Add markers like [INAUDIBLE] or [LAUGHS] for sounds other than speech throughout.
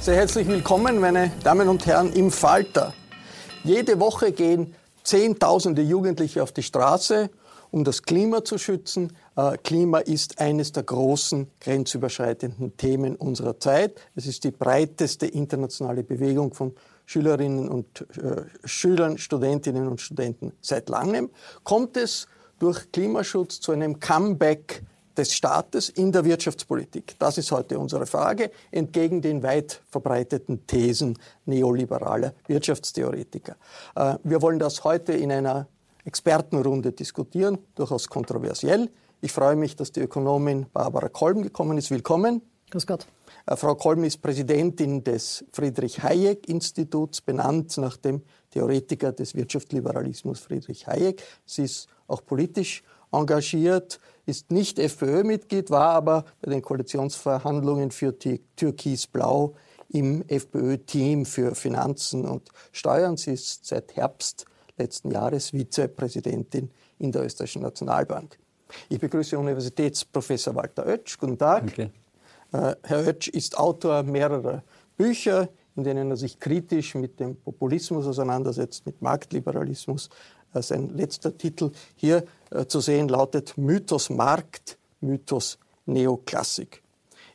Sehr herzlich willkommen, meine Damen und Herren, im Falter. Jede Woche gehen Zehntausende Jugendliche auf die Straße, um das Klima zu schützen. Äh, Klima ist eines der großen grenzüberschreitenden Themen unserer Zeit. Es ist die breiteste internationale Bewegung von Schülerinnen und äh, Schülern, Studentinnen und Studenten seit langem. Kommt es durch Klimaschutz zu einem Comeback des Staates in der Wirtschaftspolitik? Das ist heute unsere Frage, entgegen den weit verbreiteten Thesen neoliberaler Wirtschaftstheoretiker. Äh, wir wollen das heute in einer Expertenrunde diskutieren, durchaus kontroversiell. Ich freue mich, dass die Ökonomin Barbara Kolm gekommen ist. Willkommen. Grüß Gott. Äh, Frau Kolm ist Präsidentin des Friedrich-Hayek-Instituts, benannt nach dem Theoretiker des Wirtschaftsliberalismus Friedrich Hayek. Sie ist auch politisch engagiert, ist nicht FPÖ-Mitglied, war aber bei den Koalitionsverhandlungen für Türkis-Blau im FPÖ-Team für Finanzen und Steuern. Sie ist seit Herbst letzten Jahres Vizepräsidentin in der Österreichischen Nationalbank. Ich begrüße Universitätsprofessor Walter Oetsch. Guten Tag. Okay. Äh, Herr Oetsch ist Autor mehrerer Bücher, in denen er sich kritisch mit dem Populismus auseinandersetzt, mit Marktliberalismus, sein letzter Titel hier äh, zu sehen lautet Mythos Markt, Mythos Neoklassik.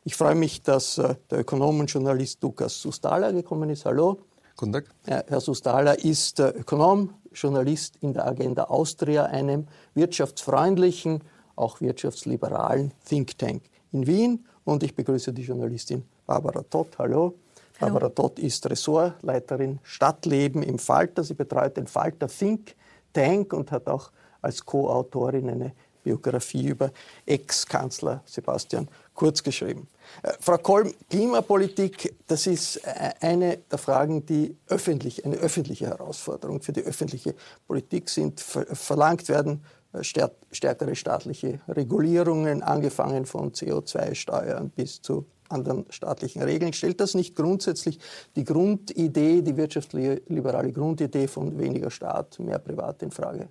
Ich freue mich, dass äh, der Ökonom und Journalist Lukas Sustala gekommen ist. Hallo. Guten Tag. Herr Sustala ist Ökonom, Journalist in der Agenda Austria, einem wirtschaftsfreundlichen, auch wirtschaftsliberalen Think Tank in Wien. Und ich begrüße die Journalistin Barbara Todt. Hallo. Hallo. Barbara Todt ist Ressortleiterin Stadtleben im Falter. Sie betreut den Falter Think Tank und hat auch als Co-Autorin eine Biografie über Ex-Kanzler Sebastian Kurz geschrieben. Äh, Frau Kolm, Klimapolitik, das ist äh, eine der Fragen, die öffentlich, eine öffentliche Herausforderung für die öffentliche Politik sind. Verlangt werden äh, stärkere staatliche Regulierungen, angefangen von CO2-Steuern bis zu anderen staatlichen Regeln. Stellt das nicht grundsätzlich die Grundidee, die wirtschaftsliberale Grundidee von weniger Staat, mehr Privat in Frage?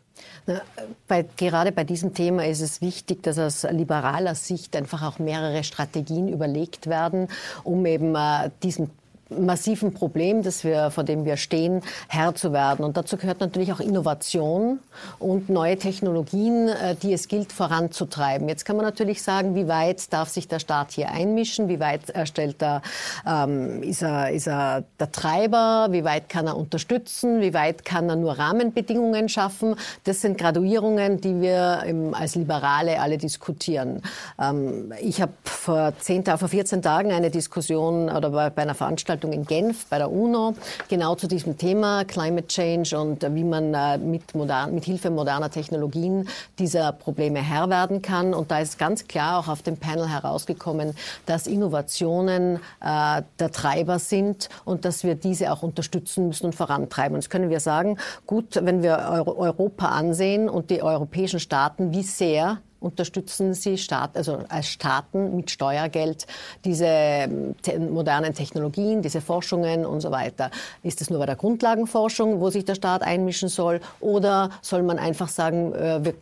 Na, bei, gerade bei diesem Thema ist es wichtig, dass aus liberaler Sicht einfach auch mehrere Strategien überlegt werden, um eben äh, diesen massiven Problem, das wir, vor dem wir stehen, Herr zu werden. Und dazu gehört natürlich auch Innovation und neue Technologien, äh, die es gilt voranzutreiben. Jetzt kann man natürlich sagen, wie weit darf sich der Staat hier einmischen? Wie weit äh, stellt er, ähm, ist, er, ist er der Treiber? Wie weit kann er unterstützen? Wie weit kann er nur Rahmenbedingungen schaffen? Das sind Graduierungen, die wir im, als Liberale alle diskutieren. Ähm, ich habe vor, vor 14 Tagen eine Diskussion oder bei einer Veranstaltung in Genf bei der UNO genau zu diesem Thema Climate Change und wie man äh, mit, modern, mit Hilfe moderner Technologien dieser Probleme Herr werden kann. Und da ist ganz klar auch auf dem Panel herausgekommen, dass Innovationen äh, der Treiber sind und dass wir diese auch unterstützen müssen und vorantreiben. Und jetzt können wir sagen, gut, wenn wir Europa ansehen und die europäischen Staaten, wie sehr unterstützen Sie Staat, also als Staaten mit Steuergeld diese ähm, modernen Technologien, diese Forschungen und so weiter. Ist es nur bei der Grundlagenforschung, wo sich der Staat einmischen soll, oder soll man einfach sagen, äh, wir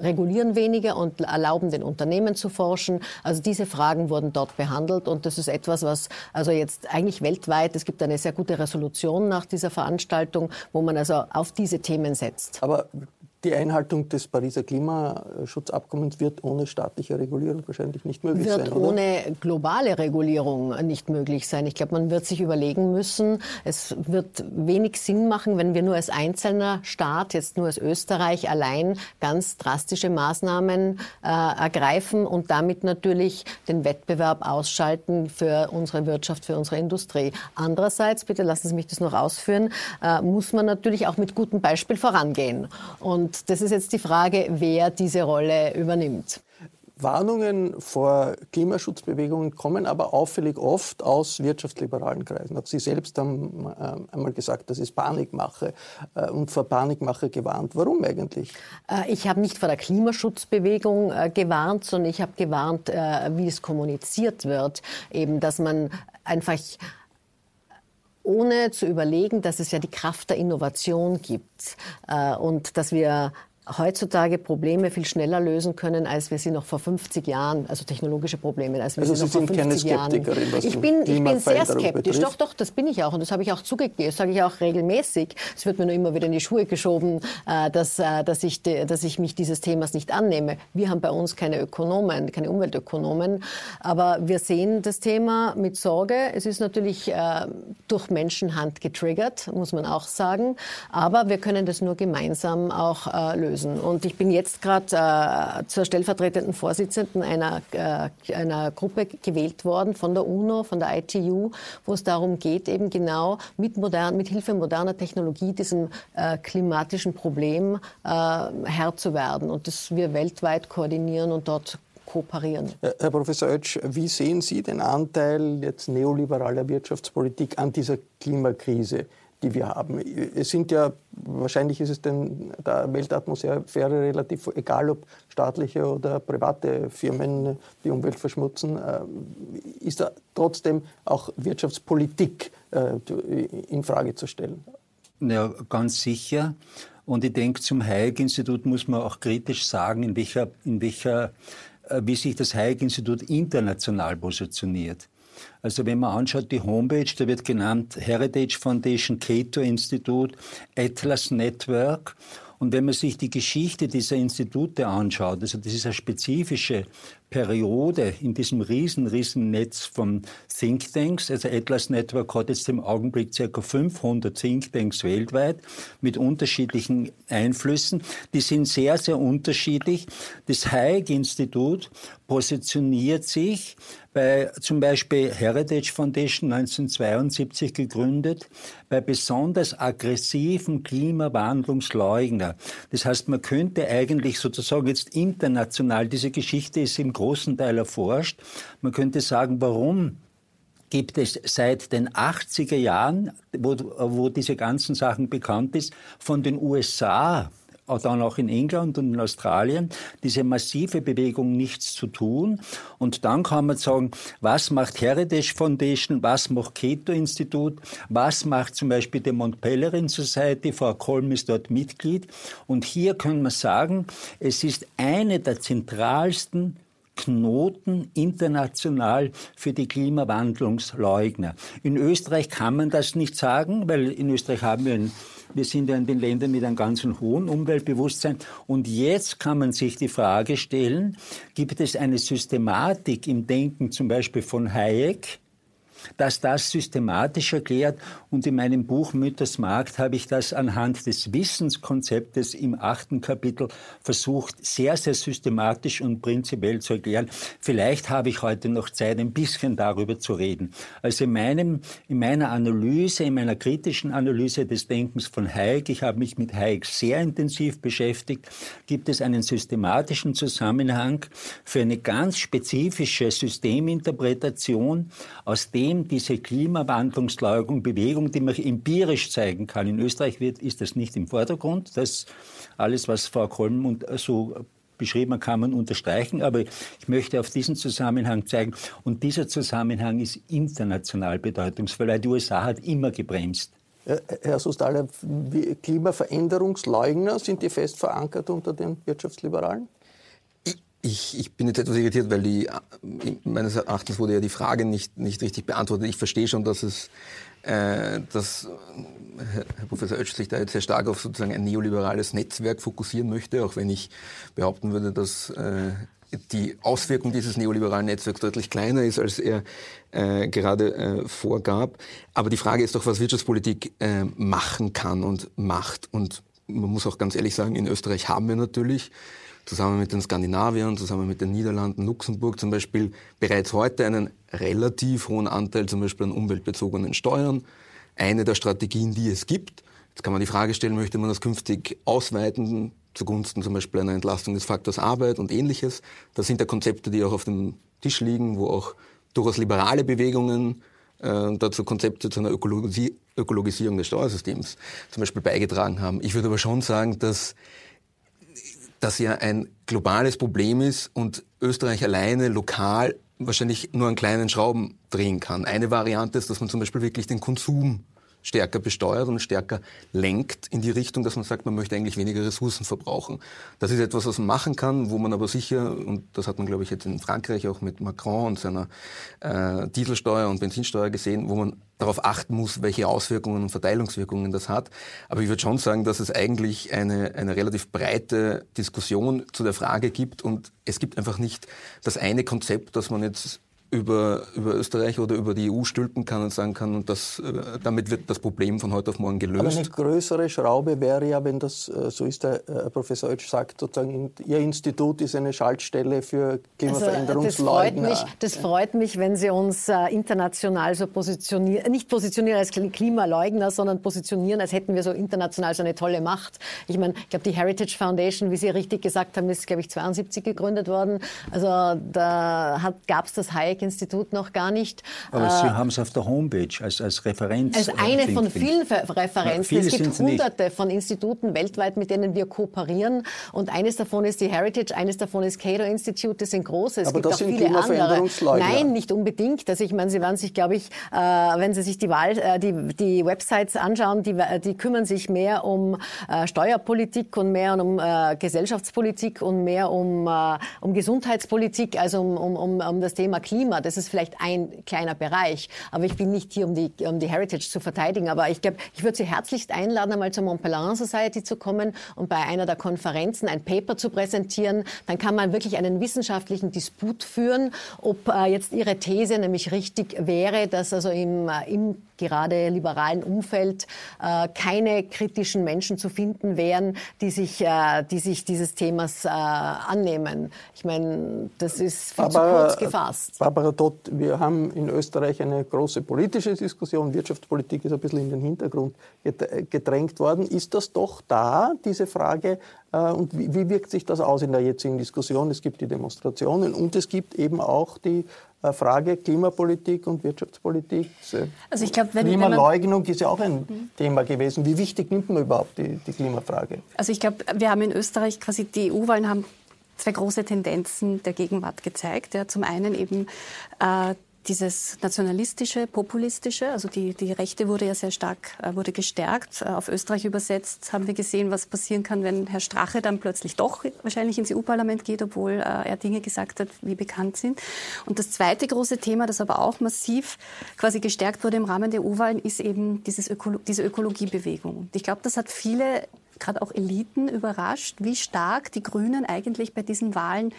regulieren weniger und erlauben den Unternehmen zu forschen. Also diese Fragen wurden dort behandelt und das ist etwas, was also jetzt eigentlich weltweit, es gibt eine sehr gute Resolution nach dieser Veranstaltung, wo man also auf diese Themen setzt. Aber die Einhaltung des Pariser Klimaschutzabkommens wird ohne staatliche Regulierung wahrscheinlich nicht möglich wird sein. Wird ohne globale Regulierung nicht möglich sein. Ich glaube, man wird sich überlegen müssen, es wird wenig Sinn machen, wenn wir nur als einzelner Staat, jetzt nur als Österreich allein ganz drastische Maßnahmen äh, ergreifen und damit natürlich den Wettbewerb ausschalten für unsere Wirtschaft, für unsere Industrie. Andererseits, bitte lassen Sie mich das noch ausführen, äh, muss man natürlich auch mit gutem Beispiel vorangehen. Und und das ist jetzt die Frage, wer diese Rolle übernimmt. Warnungen vor Klimaschutzbewegungen kommen aber auffällig oft aus wirtschaftsliberalen Kreisen. Auch Sie selbst haben äh, einmal gesagt, das ist Panikmache äh, und vor Panikmache gewarnt. Warum eigentlich? Äh, ich habe nicht vor der Klimaschutzbewegung gewarnt, sondern ich habe gewarnt, wie es kommuniziert wird. Eben, dass man einfach ohne zu überlegen, dass es ja die Kraft der Innovation gibt äh, und dass wir heutzutage Probleme viel schneller lösen können, als wir sie noch vor 50 Jahren, also technologische Probleme, als wir also sie, sie noch vor 50 Jahren. ich bin, ich bin sehr skeptisch. Betrifft. Doch, doch, das bin ich auch und das habe ich auch zugegeben. Das sage ich auch regelmäßig. Es wird mir nur immer wieder in die Schuhe geschoben, äh, dass, äh, dass, ich, dass ich mich dieses Themas nicht annehme. Wir haben bei uns keine Ökonomen, keine Umweltökonomen, aber wir sehen das Thema mit Sorge. Es ist natürlich äh, durch Menschenhand getriggert, muss man auch sagen, aber wir können das nur gemeinsam auch lösen lösen. Und ich bin jetzt gerade äh, zur stellvertretenden Vorsitzenden einer, äh, einer Gruppe gewählt worden von der UNO, von der ITU, wo es darum geht, eben genau mit, modern, mit Hilfe moderner Technologie diesem äh, klimatischen Problem äh, Herr zu werden und das wir weltweit koordinieren und dort kooperieren. Herr Professor Oetsch, wie sehen Sie den Anteil jetzt neoliberaler Wirtschaftspolitik an dieser Klimakrise? Die wir haben. Es sind ja, wahrscheinlich ist es den, der Weltatmosphäre relativ egal, ob staatliche oder private Firmen die Umwelt verschmutzen. Äh, ist da trotzdem auch Wirtschaftspolitik äh, in Frage zu stellen? Ja, ganz sicher. Und ich denke, zum Hayek-Institut muss man auch kritisch sagen, in welcher, in welcher, äh, wie sich das Hayek-Institut international positioniert. Also wenn man anschaut, die Homepage, da wird genannt Heritage Foundation, Cato Institut, Atlas Network. Und wenn man sich die Geschichte dieser Institute anschaut, also das ist eine spezifische Periode in diesem riesen, riesen Netz von Thinktanks, also Atlas Network hat jetzt im Augenblick ca. 500 Thinktanks weltweit mit unterschiedlichen Einflüssen. Die sind sehr, sehr unterschiedlich. Das Hayek-Institut positioniert sich bei zum Beispiel Heritage Foundation 1972 gegründet, bei besonders aggressiven Klimawandlungsleugner. Das heißt, man könnte eigentlich sozusagen jetzt international, diese Geschichte ist im großen Teil erforscht, man könnte sagen, warum gibt es seit den 80er Jahren, wo, wo diese ganzen Sachen bekannt ist, von den USA dann auch in England und in Australien, diese massive Bewegung nichts zu tun. Und dann kann man sagen, was macht Heritage Foundation, was macht Keto Institut, was macht zum Beispiel die Mont Pelerin Society, Frau Kolm ist dort Mitglied. Und hier können wir sagen, es ist eine der zentralsten Knoten international für die Klimawandlungsleugner. In Österreich kann man das nicht sagen, weil in Österreich haben wir ein wir sind ja in den Ländern mit einem ganz hohen Umweltbewusstsein. Und jetzt kann man sich die Frage stellen, gibt es eine Systematik im Denken zum Beispiel von Hayek, dass das systematisch erklärt. Und in meinem Buch Mütters Markt habe ich das anhand des Wissenskonzeptes im achten Kapitel versucht, sehr, sehr systematisch und prinzipiell zu erklären. Vielleicht habe ich heute noch Zeit, ein bisschen darüber zu reden. Also in, meinem, in meiner Analyse, in meiner kritischen Analyse des Denkens von Hayek, ich habe mich mit Hayek sehr intensiv beschäftigt, gibt es einen systematischen Zusammenhang für eine ganz spezifische Systeminterpretation, aus dem System, diese Klimawandlungsleugnung, Bewegung, die man empirisch zeigen kann. In Österreich wird, ist das nicht im Vordergrund. Das alles, was Frau Kolm so beschrieben kann man unterstreichen. Aber ich möchte auf diesen Zusammenhang zeigen. Und dieser Zusammenhang ist international bedeutungsvoll, weil die USA hat immer gebremst. Herr Sustaller, Klimaveränderungsleugner, sind die fest verankert unter den Wirtschaftsliberalen? Ich, ich bin jetzt etwas irritiert, weil die, meines Erachtens wurde ja die Frage nicht, nicht richtig beantwortet. Ich verstehe schon, dass es, äh, dass Herr Professor Oetsch sich da jetzt sehr stark auf sozusagen ein neoliberales Netzwerk fokussieren möchte, auch wenn ich behaupten würde, dass äh, die Auswirkung dieses neoliberalen Netzwerks deutlich kleiner ist, als er äh, gerade äh, vorgab. Aber die Frage ist doch, was Wirtschaftspolitik äh, machen kann und macht. Und man muss auch ganz ehrlich sagen, in Österreich haben wir natürlich zusammen mit den Skandinaviern, zusammen mit den Niederlanden, Luxemburg zum Beispiel bereits heute einen relativ hohen Anteil zum Beispiel an umweltbezogenen Steuern. Eine der Strategien, die es gibt. Jetzt kann man die Frage stellen, möchte man das künftig ausweiten zugunsten zum Beispiel einer Entlastung des Faktors Arbeit und ähnliches. Das sind ja Konzepte, die auch auf dem Tisch liegen, wo auch durchaus liberale Bewegungen äh, dazu Konzepte zu einer Ökologisi Ökologisierung des Steuersystems zum Beispiel beigetragen haben. Ich würde aber schon sagen, dass das ja ein globales Problem ist und Österreich alleine lokal wahrscheinlich nur einen kleinen Schrauben drehen kann. Eine Variante ist, dass man zum Beispiel wirklich den Konsum stärker besteuert und stärker lenkt in die Richtung, dass man sagt, man möchte eigentlich weniger Ressourcen verbrauchen. Das ist etwas, was man machen kann, wo man aber sicher, und das hat man, glaube ich, jetzt in Frankreich auch mit Macron und seiner äh, Dieselsteuer und Benzinsteuer gesehen, wo man darauf achten muss, welche Auswirkungen und Verteilungswirkungen das hat. Aber ich würde schon sagen, dass es eigentlich eine, eine relativ breite Diskussion zu der Frage gibt und es gibt einfach nicht das eine Konzept, das man jetzt über, über Österreich oder über die EU stülpen kann und sagen kann, und das, äh, damit wird das Problem von heute auf morgen gelöst. Aber eine größere Schraube wäre ja, wenn das äh, so ist, der äh, Professor Oetsch sagt, sozusagen, Ihr Institut ist eine Schaltstelle für Klimaveränderungsleugner. Also, das, freut mich, das freut mich, wenn Sie uns international so positionieren, nicht positionieren als Klimaleugner, sondern positionieren, als hätten wir so international so eine tolle Macht. Ich meine, ich glaube, die Heritage Foundation, wie Sie richtig gesagt haben, ist, glaube ich, 72 gegründet worden. Also da gab es das Hayek Institut noch gar nicht. Aber Sie äh, haben es auf der Homepage als, als Referenz. Als eine von vielen Referenzen. Ja, es gibt hunderte von Instituten weltweit, mit denen wir kooperieren. Und eines davon ist die Heritage, eines davon ist Cato Institute. Das sind große. Es Aber gibt das auch sind viele andere. Nein, nicht unbedingt. Also ich meine, Sie werden sich, glaube ich, äh, wenn Sie sich die, Wahl, äh, die, die Websites anschauen, die, die kümmern sich mehr um äh, Steuerpolitik und mehr um äh, Gesellschaftspolitik und mehr um, äh, um Gesundheitspolitik, also um, um, um, um das Thema Klima. Klima. Das ist vielleicht ein kleiner Bereich. Aber ich bin nicht hier, um die, um die Heritage zu verteidigen. Aber ich glaube, ich würde Sie herzlichst einladen, einmal zur Mont Pelerin Society zu kommen und bei einer der Konferenzen ein Paper zu präsentieren. Dann kann man wirklich einen wissenschaftlichen Disput führen, ob äh, jetzt Ihre These nämlich richtig wäre, dass also im, äh, im gerade liberalen Umfeld äh, keine kritischen Menschen zu finden wären, die sich, äh, die sich dieses Themas äh, annehmen. Ich meine, das ist viel Barbara, zu kurz gefasst. Barbara Dott, wir haben in Österreich eine große politische Diskussion. Wirtschaftspolitik ist ein bisschen in den Hintergrund gedrängt worden. Ist das doch da, diese Frage, äh, und wie, wirkt sich das aus in der jetzigen Diskussion? Es gibt die Demonstrationen und es gibt eben auch die äh, Frage Klimapolitik und Wirtschaftspolitik. Also ich glaub, wenn, Klimaleugnung ist ja auch ein mhm. Thema gewesen. Wie wichtig nimmt man überhaupt die, die Klimafrage? Also ich glaube, wir haben in Österreich quasi die EU-Wahlen haben zwei große Tendenzen der Gegenwart gezeigt. Ja, zum einen eben äh, dieses nationalistische, populistische, also die, die Rechte wurde ja sehr stark, äh, wurde gestärkt. Äh, auf Österreich übersetzt haben wir gesehen, was passieren kann, wenn Herr Strache dann plötzlich doch wahrscheinlich ins EU-Parlament geht, obwohl äh, er Dinge gesagt hat, wie bekannt sind. Und das zweite große Thema, das aber auch massiv quasi gestärkt wurde im Rahmen der EU-Wahlen, ist eben dieses Ökolo diese Ökologiebewegung. Ich glaube, das hat viele gerade auch Eliten überrascht, wie stark die Grünen eigentlich bei diesen Wahlen,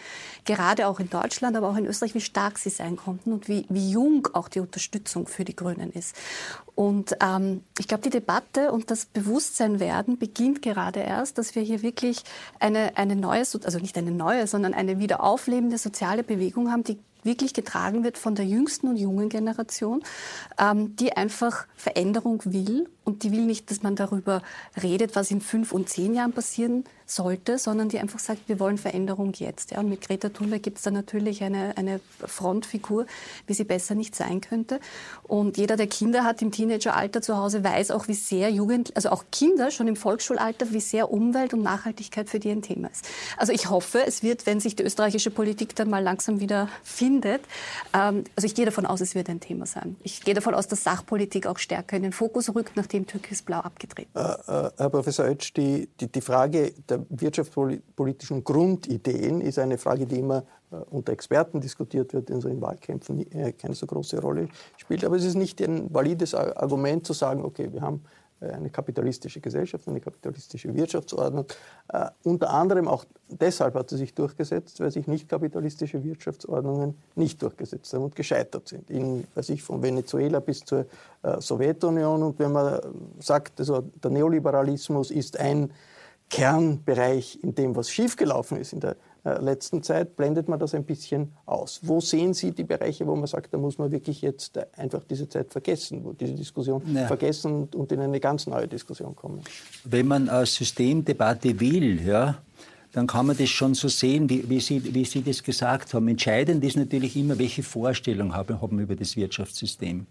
gerade auch in Deutschland, aber auch in Österreich, wie stark sie sein konnten und wie, wie jung auch die Unterstützung für die Grünen ist. Und ähm, ich glaube, die Debatte und das Bewusstsein werden beginnt gerade erst, dass wir hier wirklich eine, eine neue, also nicht eine neue, sondern eine wieder auflebende soziale Bewegung haben, die wirklich getragen wird von der jüngsten und jungen Generation, ähm, die einfach Veränderung will und die will nicht, dass man darüber redet, was in fünf und zehn Jahren passieren sollte, sondern die einfach sagt, wir wollen Veränderung jetzt. Ja, und mit Greta Thunberg gibt es da natürlich eine, eine Frontfigur, wie sie besser nicht sein könnte. Und jeder, der Kinder hat im Teenageralter zu Hause, weiß auch, wie sehr Jugend, also auch Kinder schon im Volksschulalter, wie sehr Umwelt und Nachhaltigkeit für die ein Thema ist. Also ich hoffe, es wird, wenn sich die österreichische Politik dann mal langsam wieder findet, ähm, also ich gehe davon aus, es wird ein Thema sein. Ich gehe davon aus, dass Sachpolitik auch stärker in den Fokus rückt, nachdem Türkisblau abgetreten ist. Äh, äh, Herr Professor Oetsch, die, die, die Frage der wirtschaftspolitischen Grundideen ist eine Frage, die immer äh, unter Experten diskutiert wird, in so in Wahlkämpfen äh, keine so große Rolle spielt. Aber es ist nicht ein valides Argument zu sagen, okay, wir haben eine kapitalistische Gesellschaft, eine kapitalistische Wirtschaftsordnung. Äh, unter anderem auch deshalb hat sie sich durchgesetzt, weil sich nicht kapitalistische Wirtschaftsordnungen nicht durchgesetzt haben und gescheitert sind. In, weiß ich, von Venezuela bis zur äh, Sowjetunion. Und wenn man sagt, also der Neoliberalismus ist ein Kernbereich in dem, was schiefgelaufen ist in der äh, letzten Zeit, blendet man das ein bisschen aus. Wo sehen Sie die Bereiche, wo man sagt, da muss man wirklich jetzt einfach diese Zeit vergessen, wo diese Diskussion ja. vergessen und in eine ganz neue Diskussion kommen? Wenn man eine Systemdebatte will, ja, dann kann man das schon so sehen, wie, wie, Sie, wie Sie das gesagt haben. Entscheidend ist natürlich immer, welche Vorstellung haben, haben über das Wirtschaftssystem.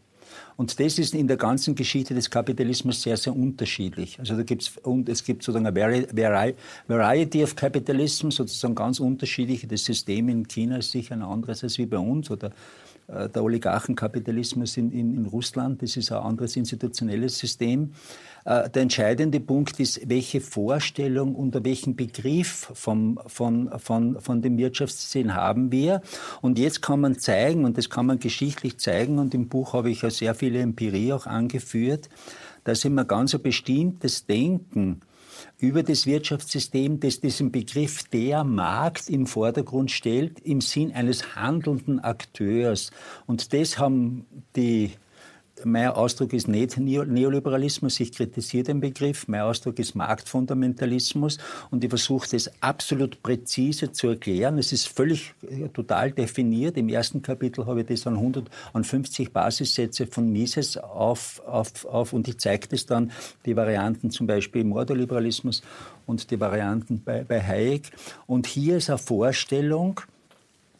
Und das ist in der ganzen Geschichte des Kapitalismus sehr, sehr unterschiedlich. Also da gibt's, und es gibt sozusagen eine Variety of Capitalism, sozusagen ganz unterschiedliche. Das System in China ist sicher ein anderes als wie bei uns oder der Oligarchenkapitalismus in, in, in Russland, das ist ein anderes institutionelles System. Äh, der entscheidende Punkt ist, welche Vorstellung, unter welchen Begriff vom, von, von, von dem Wirtschaftssystem haben wir. Und jetzt kann man zeigen, und das kann man geschichtlich zeigen, und im Buch habe ich ja sehr viele Empirie auch angeführt, dass immer ganz ein bestimmtes Denken über das Wirtschaftssystem, das diesen Begriff der Markt im Vordergrund stellt, im Sinn eines handelnden Akteurs. Und das haben die mein Ausdruck ist nicht Neoliberalismus, ich kritisiere den Begriff. Mein Ausdruck ist Marktfundamentalismus und ich versuche das absolut präzise zu erklären. Es ist völlig äh, total definiert. Im ersten Kapitel habe ich das an 150 Basissätze von Mises auf, auf, auf und ich zeige das dann, die Varianten zum Beispiel im Ordoliberalismus und die Varianten bei, bei Hayek. Und hier ist eine Vorstellung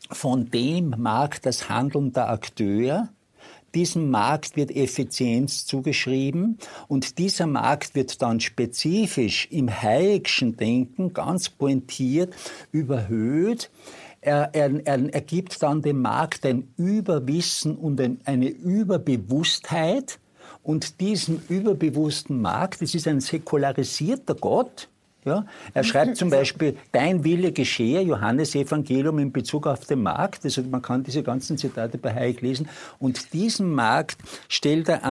von dem Markt das Handeln der Akteur, diesem Markt wird Effizienz zugeschrieben und dieser Markt wird dann spezifisch im Hayek'schen Denken ganz pointiert überhöht. Er, er, er, er gibt dann dem Markt ein Überwissen und ein, eine Überbewusstheit. Und diesem überbewussten Markt, das ist ein säkularisierter Gott, ja? Er schreibt zum [LAUGHS] Beispiel, dein Wille geschehe, Johannes Evangelium in Bezug auf den Markt. Also man kann diese ganzen Zitate bei Hayek lesen. Und diesen Markt stellt er an.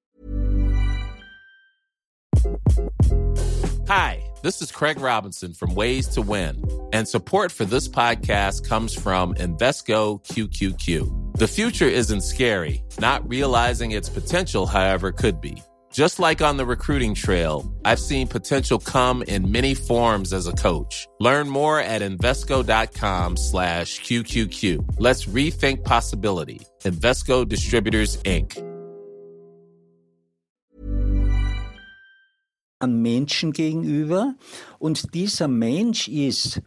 Hi, this is Craig Robinson from Ways to Win. And support for this podcast comes from Invesco QQQ. The future isn't scary. Not realizing its potential, however, could be. Just like on the recruiting trail, I've seen potential come in many forms as a coach. Learn more at Invesco.com slash QQQ. Let's rethink possibility. Investco Distributors, Inc. An Menschen gegenüber. Und dieser Mensch ist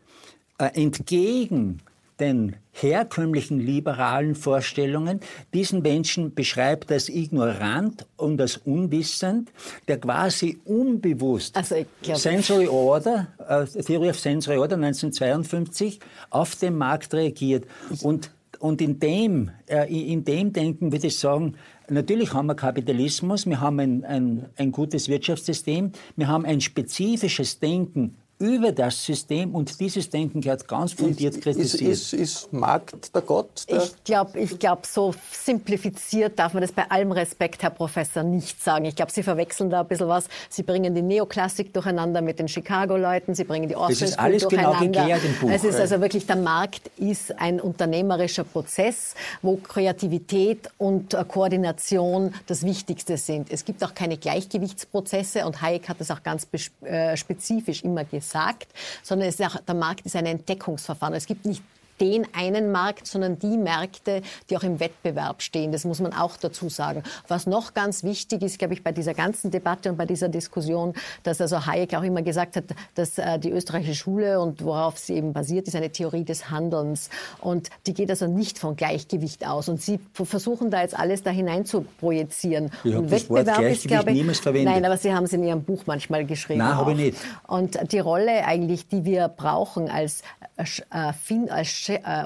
äh, entgegen den herkömmlichen liberalen Vorstellungen. Diesen Menschen beschreibt als ignorant und als unwissend, der quasi unbewusst also Sensory Order, äh, Theory of Sensory Order 1952, auf den Markt reagiert. Und und in, dem, äh, in dem Denken würde ich sagen, natürlich haben wir Kapitalismus, wir haben ein, ein, ein gutes Wirtschaftssystem, wir haben ein spezifisches Denken über das System und dieses Denken gehört ganz fundiert kritisiert. Ist, ist, ist Markt der Gott? Der ich glaube, ich glaub, so simplifiziert darf man das bei allem Respekt, Herr Professor, nicht sagen. Ich glaube, Sie verwechseln da ein bisschen was. Sie bringen die Neoklassik durcheinander mit den Chicago-Leuten, Sie bringen die Orwell Das ist alles genau geklärt im Buch. Es ist also wirklich, der Markt ist ein unternehmerischer Prozess, wo Kreativität und Koordination das Wichtigste sind. Es gibt auch keine Gleichgewichtsprozesse und Hayek hat das auch ganz äh, spezifisch immer gesagt gesagt, sondern es ist auch, der Markt ist ein Entdeckungsverfahren. Es gibt nicht den einen Markt, sondern die Märkte, die auch im Wettbewerb stehen. Das muss man auch dazu sagen. Was noch ganz wichtig ist, glaube ich, bei dieser ganzen Debatte und bei dieser Diskussion, dass also Hayek auch immer gesagt hat, dass äh, die österreichische Schule und worauf sie eben basiert, ist eine Theorie des Handelns. Und die geht also nicht von Gleichgewicht aus. Und sie versuchen da jetzt alles da hinein zu projizieren. Ich das Wort Gleichgewicht glaube ich, niemals verwendet. Nein, aber Sie haben es in Ihrem Buch manchmal geschrieben. Nein, habe ich nicht. Und die Rolle eigentlich, die wir brauchen als, äh, als äh,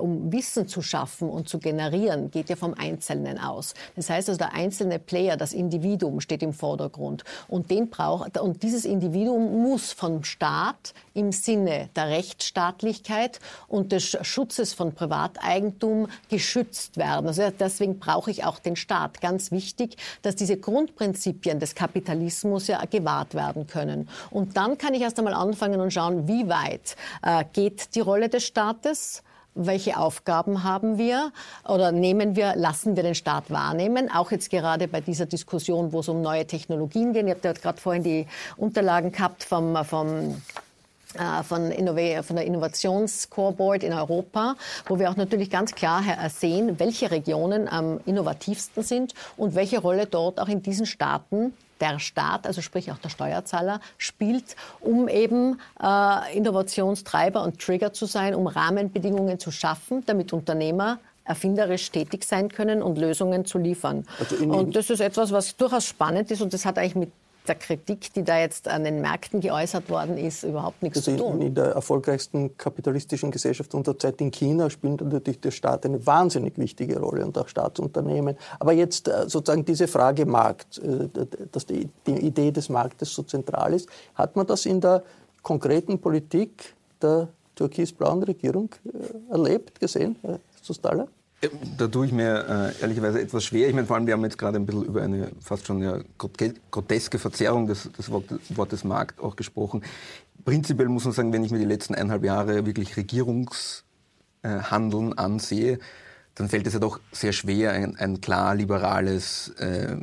um Wissen zu schaffen und zu generieren, geht ja vom Einzelnen aus. Das heißt also, der einzelne Player, das Individuum steht im Vordergrund. Und, den braucht, und dieses Individuum muss vom Staat im Sinne der Rechtsstaatlichkeit und des Schutzes von Privateigentum geschützt werden. Also deswegen brauche ich auch den Staat. Ganz wichtig, dass diese Grundprinzipien des Kapitalismus ja gewahrt werden können. Und dann kann ich erst einmal anfangen und schauen, wie weit äh, geht die Rolle des Staates welche Aufgaben haben wir oder nehmen wir, lassen wir den Staat wahrnehmen? Auch jetzt gerade bei dieser Diskussion, wo es um neue Technologien geht. Ihr habt ja gerade vorhin die Unterlagen gehabt vom, vom äh, von, von der Innovations-Scoreboard in Europa, wo wir auch natürlich ganz klar sehen, welche Regionen am innovativsten sind und welche Rolle dort auch in diesen Staaten der Staat, also sprich auch der Steuerzahler, spielt, um eben äh, Innovationstreiber und Trigger zu sein, um Rahmenbedingungen zu schaffen, damit Unternehmer erfinderisch tätig sein können und Lösungen zu liefern. Also und das ist etwas, was durchaus spannend ist und das hat eigentlich mit der Kritik, die da jetzt an den Märkten geäußert worden ist, überhaupt nichts also zu tun. In der erfolgreichsten kapitalistischen Gesellschaft unserer Zeit in China spielt natürlich der Staat eine wahnsinnig wichtige Rolle und auch Staatsunternehmen. Aber jetzt äh, sozusagen diese Frage Markt, äh, dass die, die Idee des Marktes so zentral ist, hat man das in der konkreten Politik der türkis-blauen Regierung äh, erlebt, gesehen, Herr Sustala? Da tue ich mir äh, ehrlicherweise etwas schwer. Ich meine, vor allem, wir haben jetzt gerade ein bisschen über eine fast schon ja, groteske Verzerrung des, des Wortes Markt auch gesprochen. Prinzipiell muss man sagen, wenn ich mir die letzten eineinhalb Jahre wirklich Regierungshandeln äh, ansehe, dann fällt es ja doch sehr schwer, ein, ein klar liberales äh,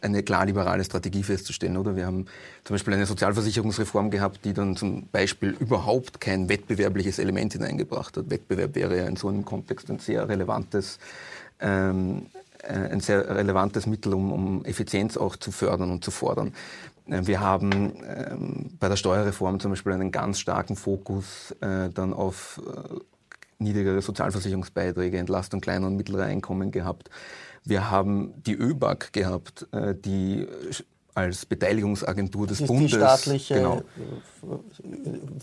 eine klar liberale Strategie festzustellen, oder? Wir haben zum Beispiel eine Sozialversicherungsreform gehabt, die dann zum Beispiel überhaupt kein wettbewerbliches Element hineingebracht hat. Wettbewerb wäre ja in so einem Kontext ein sehr relevantes, ähm, äh, ein sehr relevantes Mittel, um, um Effizienz auch zu fördern und zu fordern. Äh, wir haben ähm, bei der Steuerreform zum Beispiel einen ganz starken Fokus äh, dann auf äh, niedrigere Sozialversicherungsbeiträge, Entlastung kleiner und mittlerer Einkommen gehabt. Wir haben die ÖBAG gehabt, äh, die als Beteiligungsagentur des ist Bundes. Die staatliche genau.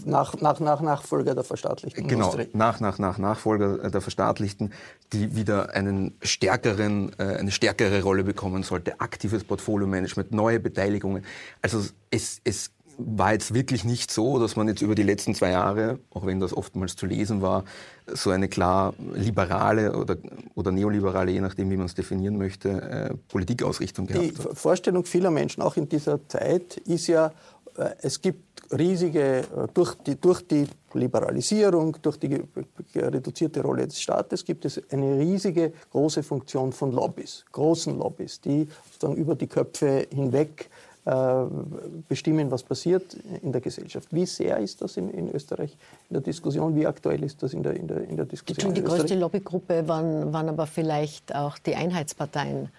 nach, nach, nach Nachfolger der Verstaatlichten. Genau, nach, nach, nach Nachfolger der Verstaatlichten, die wieder einen stärkeren, äh, eine stärkere Rolle bekommen sollte. Aktives Portfolio-Management, neue Beteiligungen. Also es, es war jetzt wirklich nicht so, dass man jetzt über die letzten zwei Jahre, auch wenn das oftmals zu lesen war, so eine klar liberale oder, oder neoliberale, je nachdem, wie man es definieren möchte, äh, Politikausrichtung gehabt hat. Die Vorstellung vieler Menschen, auch in dieser Zeit, ist ja, äh, es gibt riesige, äh, durch die, durch die Liberalisierung, durch die reduzierte Rolle des Staates gibt es eine riesige große Funktion von Lobbys, großen Lobbys, die sozusagen über die Köpfe hinweg bestimmen, was passiert in der Gesellschaft. Wie sehr ist das in, in, Österreich in der Diskussion? Wie aktuell ist das in der, in der, in der Diskussion? Die, die größte Lobbygruppe waren, waren aber vielleicht auch die Einheitsparteien.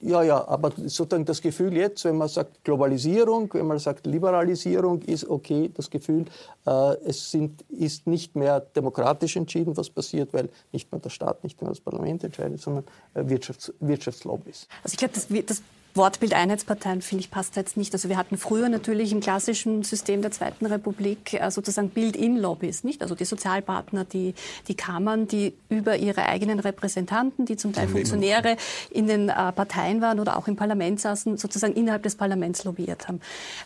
Ja, ja, aber sozusagen das Gefühl jetzt, wenn man sagt Globalisierung, wenn man sagt Liberalisierung, ist okay, das Gefühl, äh, es sind, ist nicht mehr demokratisch entschieden, was passiert, weil nicht mehr der Staat, nicht mehr das Parlament entscheidet, sondern äh, Wirtschafts-, Wirtschaftslobbys. Also ich glaube, das, das Wortbild Einheitsparteien, finde ich, passt jetzt nicht. Also wir hatten früher natürlich im klassischen System der Zweiten Republik äh, sozusagen Build-in-Lobbys, nicht? Also die Sozialpartner, die, die Kammern, die über ihre eigenen Repräsentanten, die zum Teil Funktionäre in den äh, Parteien waren oder auch im Parlament saßen, sozusagen innerhalb des Parlaments lobbyiert haben.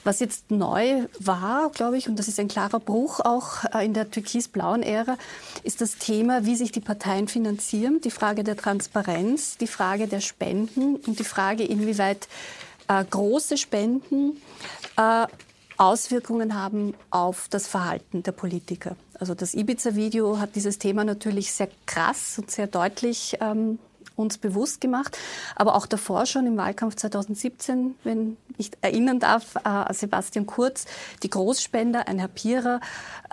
Was jetzt neu war, glaube ich, und das ist ein klarer Bruch auch äh, in der türkis-blauen Ära, ist das Thema, wie sich die Parteien finanzieren, die Frage der Transparenz, die Frage der Spenden und die Frage, inwieweit inwieweit äh, große Spenden äh, Auswirkungen haben auf das Verhalten der Politiker. Also das Ibiza-Video hat dieses Thema natürlich sehr krass und sehr deutlich ähm, uns bewusst gemacht. Aber auch davor schon im Wahlkampf 2017, wenn ich erinnern darf, äh, Sebastian Kurz, die Großspender, ein Herr Pierer,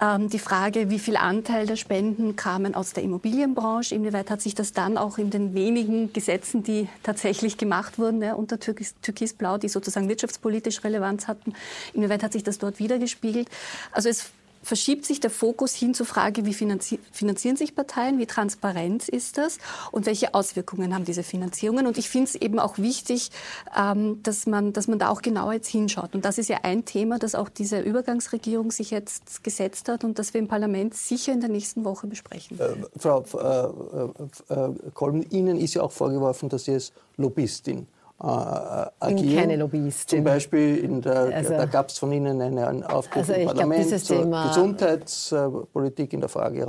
ähm, die Frage, wie viel Anteil der Spenden kamen aus der Immobilienbranche, inwieweit hat sich das dann auch in den wenigen Gesetzen, die tatsächlich gemacht wurden, ja, unter Türkis, Türkisblau, die sozusagen wirtschaftspolitisch Relevanz hatten, inwieweit hat sich das dort wiedergespiegelt. Also es verschiebt sich der Fokus hin zur Frage, wie finanzi finanzieren sich Parteien, wie transparent ist das und welche Auswirkungen haben diese Finanzierungen. Und ich finde es eben auch wichtig, ähm, dass, man, dass man da auch genauer jetzt hinschaut. Und das ist ja ein Thema, das auch diese Übergangsregierung sich jetzt gesetzt hat und das wir im Parlament sicher in der nächsten Woche besprechen. Äh, Frau äh, äh, äh Kolm, Ihnen ist ja auch vorgeworfen, dass Sie als Lobbyistin äh, agieren. Keine Lobbyistin. Zum Beispiel in der, also, da gab es von Ihnen einen Aufruf also im Parlament glaub, zur Thema Gesundheitspolitik in der Frage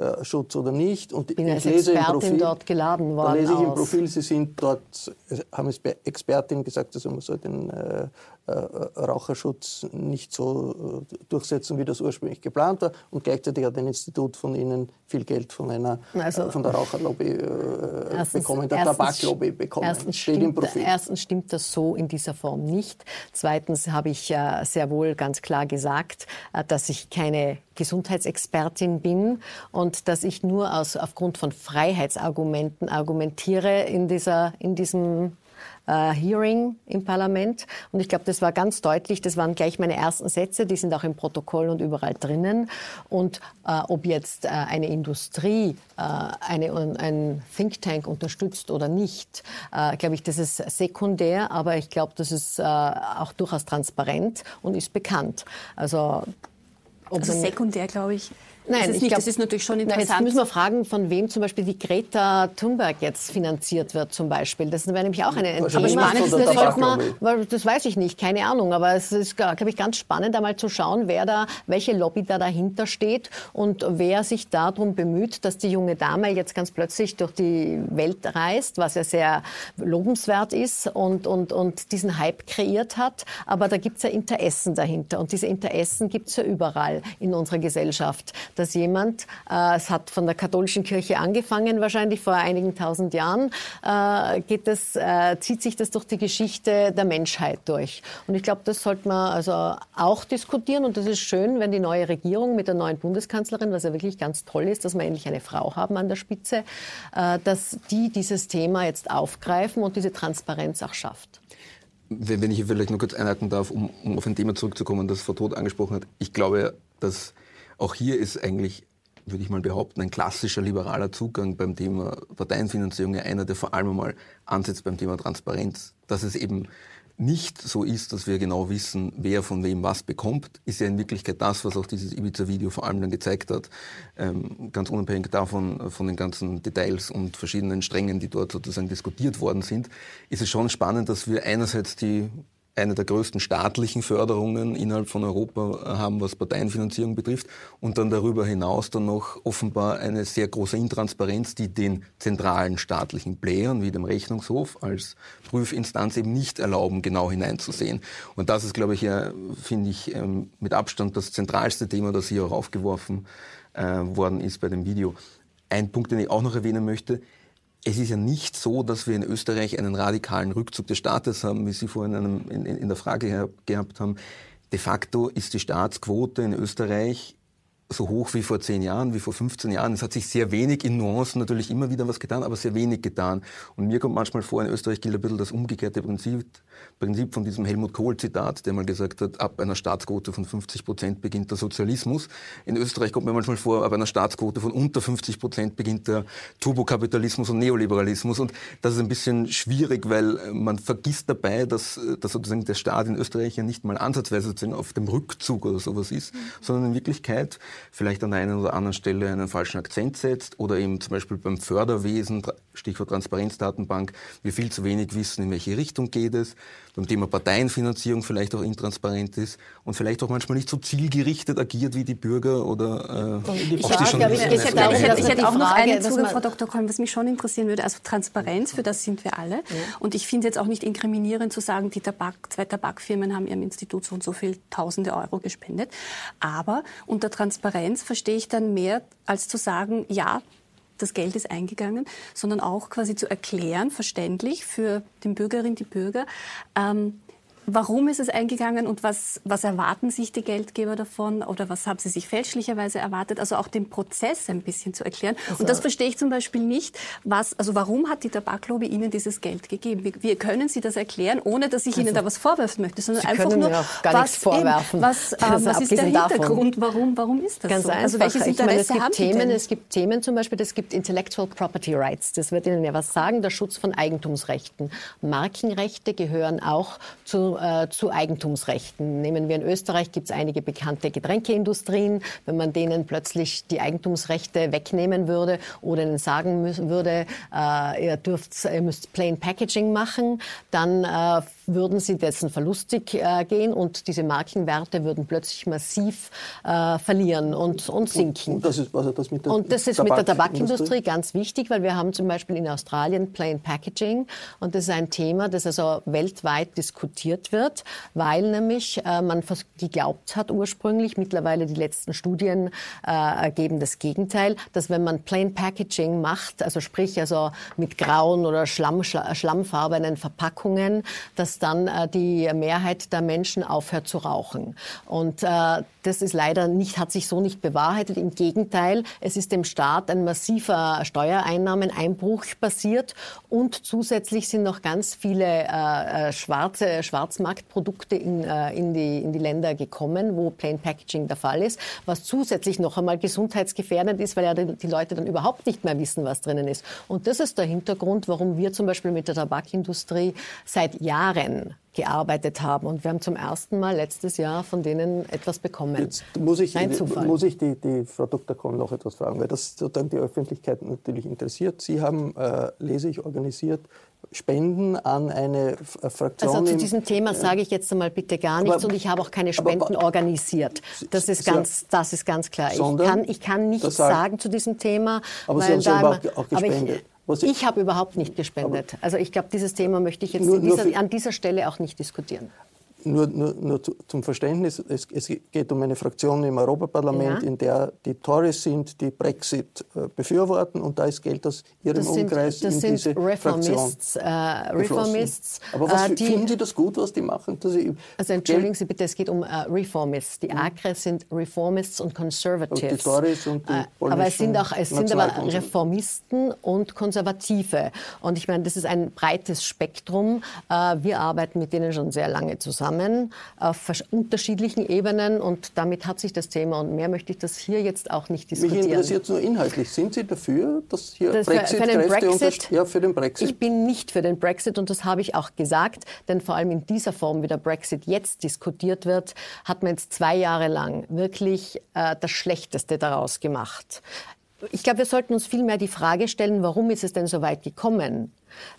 Raucherschutz oder nicht. Und bin ich als lese Expertin im Profil, dort geladen worden. Da lese ich im Profil, Sie sind dort, haben es Expertin gesagt, also man soll den äh, äh, Raucherschutz nicht so äh, durchsetzen, wie das ursprünglich geplant war. Und gleichzeitig hat ein Institut von Ihnen viel Geld von einer also, von der Raucherlobby äh, erstens, bekommen, der erstens, Tabaklobby bekommen. Erstens stimmt, erstens stimmt das so in dieser Form nicht. Zweitens habe ich äh, sehr wohl ganz klar gesagt, äh, dass ich keine Gesundheitsexpertin bin und dass ich nur aus, aufgrund von Freiheitsargumenten argumentiere in, dieser, in diesem äh, Hearing im Parlament. Und ich glaube, das war ganz deutlich. Das waren gleich meine ersten Sätze. Die sind auch im Protokoll und überall drinnen. Und äh, ob jetzt äh, eine Industrie eine, ein Think Tank unterstützt oder nicht, glaube ich, das ist sekundär. Aber ich glaube, das ist auch durchaus transparent und ist bekannt. Also, also sekundär, glaube ich. Nein, das ist, nicht, glaub, das ist natürlich schon interessant. Nein, jetzt müssen wir fragen, von wem zum Beispiel die Greta Thunberg jetzt finanziert wird zum Beispiel. Das wäre nämlich auch eine ein Thema. Das, das, weiß ich nicht, keine Ahnung. Aber es ist, glaube ich, ganz spannend, einmal zu schauen, wer da, welche Lobby da dahinter steht und wer sich darum bemüht, dass die junge Dame jetzt ganz plötzlich durch die Welt reist, was ja sehr lobenswert ist und, und, und diesen Hype kreiert hat. Aber da gibt es ja Interessen dahinter. Und diese Interessen gibt es ja überall in unserer Gesellschaft dass jemand, äh, es hat von der katholischen Kirche angefangen, wahrscheinlich vor einigen tausend Jahren, äh, geht das, äh, zieht sich das durch die Geschichte der Menschheit durch. Und ich glaube, das sollte man also auch diskutieren. Und das ist schön, wenn die neue Regierung mit der neuen Bundeskanzlerin, was ja wirklich ganz toll ist, dass wir endlich eine Frau haben an der Spitze, äh, dass die dieses Thema jetzt aufgreifen und diese Transparenz auch schafft. Wenn ich hier vielleicht nur kurz einhalten darf, um, um auf ein Thema zurückzukommen, das Frau Todt angesprochen hat. Ich glaube, dass auch hier ist eigentlich, würde ich mal behaupten, ein klassischer liberaler Zugang beim Thema Parteienfinanzierung einer, der vor allem einmal ansetzt beim Thema Transparenz. Dass es eben nicht so ist, dass wir genau wissen, wer von wem was bekommt, ist ja in Wirklichkeit das, was auch dieses Ibiza-Video vor allem dann gezeigt hat. Ähm, ganz unabhängig davon, von den ganzen Details und verschiedenen Strängen, die dort sozusagen diskutiert worden sind, ist es schon spannend, dass wir einerseits die eine der größten staatlichen Förderungen innerhalb von Europa haben, was Parteienfinanzierung betrifft. Und dann darüber hinaus dann noch offenbar eine sehr große Intransparenz, die den zentralen staatlichen Playern wie dem Rechnungshof als Prüfinstanz eben nicht erlauben, genau hineinzusehen. Und das ist, glaube ich, ja, finde ich, ähm, mit Abstand das zentralste Thema, das hier auch aufgeworfen äh, worden ist bei dem Video. Ein Punkt, den ich auch noch erwähnen möchte, es ist ja nicht so, dass wir in Österreich einen radikalen Rückzug des Staates haben, wie Sie vorhin in, in, in der Frage gehabt haben. De facto ist die Staatsquote in Österreich so hoch wie vor zehn Jahren, wie vor 15 Jahren. Es hat sich sehr wenig in Nuancen natürlich immer wieder was getan, aber sehr wenig getan. Und mir kommt manchmal vor, in Österreich gilt ein bisschen das umgekehrte Prinzip, Prinzip von diesem Helmut Kohl-Zitat, der mal gesagt hat, ab einer Staatsquote von 50 Prozent beginnt der Sozialismus. In Österreich kommt mir manchmal vor, ab einer Staatsquote von unter 50 Prozent beginnt der Turbokapitalismus und Neoliberalismus. Und das ist ein bisschen schwierig, weil man vergisst dabei, dass, dass sozusagen der Staat in Österreich ja nicht mal ansatzweise auf dem Rückzug oder sowas ist, mhm. sondern in Wirklichkeit vielleicht an der einen oder anderen Stelle einen falschen Akzent setzt oder eben zum Beispiel beim Förderwesen, Stichwort Transparenzdatenbank, wir viel zu wenig wissen, in welche Richtung geht es, beim Thema Parteienfinanzierung vielleicht auch intransparent ist und vielleicht auch manchmal nicht so zielgerichtet agiert wie die Bürger oder äh, ich, hätte, schon ich, ich, hätte, ich, hätte, ich hätte auch noch einen Zugang, Frau Dr. Kolm, was mich schon interessieren würde, also Transparenz, für das sind wir alle. Ja. Und ich finde es jetzt auch nicht inkriminierend zu sagen, die Tabak, zwei Tabakfirmen haben ihrem Institut so und so viel tausende Euro gespendet. Aber unter Transparenz verstehe ich dann mehr, als zu sagen, ja, das Geld ist eingegangen, sondern auch quasi zu erklären, verständlich für den Bürgerinnen, die Bürger, ähm, Warum ist es eingegangen und was, was erwarten sich die Geldgeber davon oder was haben sie sich fälschlicherweise erwartet? Also auch den Prozess ein bisschen zu erklären. Also und das verstehe ich zum Beispiel nicht. Was, also warum hat die Tabaklobby Ihnen dieses Geld gegeben? Wie, wie können Sie das erklären, ohne dass ich also Ihnen da was vorwerfen möchte, sondern sie einfach nur, was, vorwerfen. was, [LAUGHS] äh, was ist der Hintergrund? Davon. Warum, warum ist das Ganz so? Also welches Interesse meine, es gibt haben Themen, Es gibt Themen zum Beispiel, es gibt Intellectual Property Rights. Das wird Ihnen ja was sagen, der Schutz von Eigentumsrechten. Markenrechte gehören auch zu, äh, zu Eigentumsrechten. Eigentumsrechten. Nehmen wir in Österreich gibt es einige bekannte Getränkeindustrien. Wenn man denen plötzlich die Eigentumsrechte wegnehmen würde oder ihnen sagen würde, äh, ihr, dürft, ihr müsst Plain Packaging machen, dann äh, würden sie dessen verlustig äh, gehen und diese Markenwerte würden plötzlich massiv äh, verlieren und, und sinken. Und das ist, also das mit der, und das ist Tabak mit der Tabakindustrie ganz wichtig, weil wir haben zum Beispiel in Australien Plain Packaging und das ist ein Thema, das also weltweit diskutiert wird, weil nämlich äh, man geglaubt hat ursprünglich, mittlerweile die letzten Studien äh, ergeben das Gegenteil, dass wenn man Plain Packaging macht, also sprich also mit grauen oder Schlamm, schlammfarbenen Verpackungen, dass dann äh, die Mehrheit der Menschen aufhört zu rauchen. Und äh, das ist leider nicht, hat sich so nicht bewahrheitet. Im Gegenteil, es ist dem Staat ein massiver Steuereinnahmeneinbruch passiert und zusätzlich sind noch ganz viele äh, äh schwarze Schwarzmarktprodukte in, äh, in, die, in die Länder gekommen, wo Plain Packaging der Fall ist, was zusätzlich noch einmal gesundheitsgefährdend ist, weil ja die, die Leute dann überhaupt nicht mehr wissen, was drinnen ist. Und das ist der Hintergrund, warum wir zum Beispiel mit der Tabakindustrie seit Jahren gearbeitet haben. Und wir haben zum ersten Mal letztes Jahr von denen etwas bekommen. Jetzt muss ich, muss ich die, die, Frau Dr. Kohn noch etwas fragen, weil das sozusagen die Öffentlichkeit natürlich interessiert. Sie haben, äh, lese ich, organisiert Spenden an eine äh, Fraktion. Also zu diesem Thema sage ich jetzt einmal bitte gar nichts aber, und ich habe auch keine Spenden aber, organisiert. Das ist ganz, das ist ganz klar. Ich kann, ich kann nichts sagen zu diesem Thema. Aber Sie haben selber auch gespendet. Ich, ich habe überhaupt nicht gespendet. Also ich glaube, dieses Thema möchte ich jetzt nur, dieser, nur an dieser Stelle auch nicht diskutieren. Nur, nur, nur zum Verständnis, es, es, geht um eine Fraktion im Europaparlament, ja. in der die Tories sind, die Brexit äh, befürworten und da ist Geld aus ihrem das sind, Umkreis das in sind diese Reformists, Fraktion äh, Reformists. Aber was, äh, die, finden Sie das gut, was die machen? also entschuldigen Sie bitte, es geht um äh, Reformists. Die ACRE sind Reformists und Conservatives. Und die Tories und die äh, aber es sind auch es sind aber Reformisten und Konservative. Und ich meine, das ist ein breites Spektrum. Äh, wir arbeiten mit denen schon sehr lange zusammen zusammen auf unterschiedlichen Ebenen und damit hat sich das Thema und mehr möchte ich das hier jetzt auch nicht diskutieren. Mich interessiert nur inhaltlich. Sind Sie dafür, dass hier das Brexit, für, für Brexit ja, für den Brexit? Ich bin nicht für den Brexit und das habe ich auch gesagt, denn vor allem in dieser Form, wie der Brexit jetzt diskutiert wird, hat man jetzt zwei Jahre lang wirklich äh, das Schlechteste daraus gemacht. Ich glaube, wir sollten uns vielmehr die Frage stellen, warum ist es denn so weit gekommen?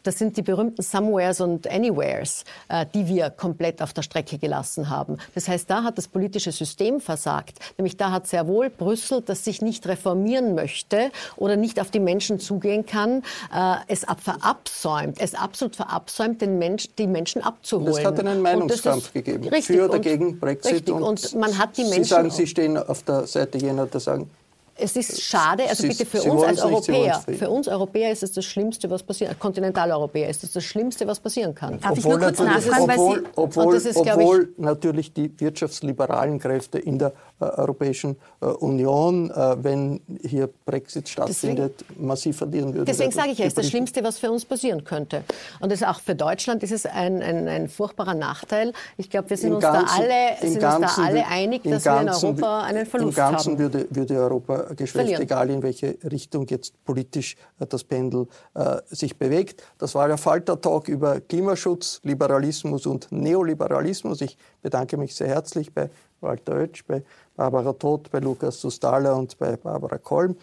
Das sind die berühmten Somewheres und Anywheres, äh, die wir komplett auf der Strecke gelassen haben. Das heißt, da hat das politische System versagt. Nämlich da hat sehr wohl Brüssel, das sich nicht reformieren möchte oder nicht auf die Menschen zugehen kann, äh, es verabsäumt, es absolut verabsäumt, den Mensch, die Menschen abzuholen. Es hat einen Meinungskampf gegeben. Richtig, für oder gegen Brexit. Richtig, und, und man hat die Menschen... Sie sagen, Sie stehen auf der Seite jener, die sagen, Es ist schade, also Sie- bitte für Sie uns als Europäer, für uns Europäer ist es das Schlimmste, was passieren, Kontinentaleuropäer ist es das Schlimmste, was passieren kann. Darf ich nur kurz nachfragen, weil obwohl, obwohl, ist, glaub ich- obwohl natürlich die wirtschaftsliberalen Kräfte in der äh, Europäischen äh, Union, äh, wenn hier Brexit stattfindet, massiv verlieren würden. Deswegen sage ich ja, es ist das Schlimmste, was für uns passieren könnte. Und das ist auch für Deutschland ist es ein, ein, ein furchtbarer Nachteil. Ich glaube, wir sind, uns, Ganzen- da alle, sind uns Ganzen da alle einig, dass wir in Ganzen Europa einen Verlust Im Ganzen haben. würde, würde Europa geschwächt, Verlieren. egal in welche Richtung jetzt politisch äh, das Pendel äh, sich bewegt. Das war der Falter-Talk über Klimaschutz, Liberalismus und Neoliberalismus. Ich bedanke mich sehr herzlich bei Walter Oetsch, bei Barbara Todt, bei Lukas Sustala und bei Barbara Kolm.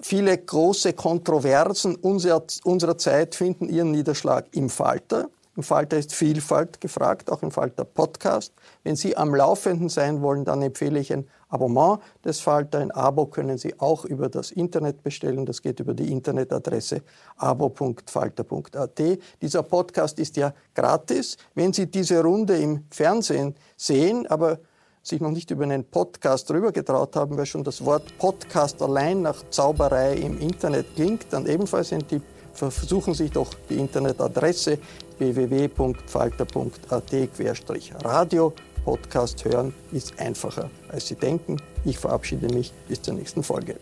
Viele große Kontroversen unserer, unserer Zeit finden ihren Niederschlag im Falter. Im Falter ist Vielfalt gefragt, auch im Falter Podcast. Wenn Sie am Laufenden sein wollen, dann empfehle ich ein Abonnement des Falter. Ein Abo können Sie auch über das Internet bestellen. Das geht über die Internetadresse abo.falter.at. Dieser Podcast ist ja gratis. Wenn Sie diese Runde im Fernsehen sehen, aber sich noch nicht über einen Podcast drüber getraut haben, weil schon das Wort Podcast allein nach Zauberei im Internet klingt, dann ebenfalls ein Tipp. Versuchen Sie doch die Internetadresse www.falter.at-radio. Podcast hören ist einfacher, als Sie denken. Ich verabschiede mich bis zur nächsten Folge.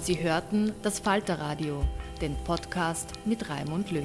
Sie hörten das Falterradio, den Podcast mit Raimund Löw.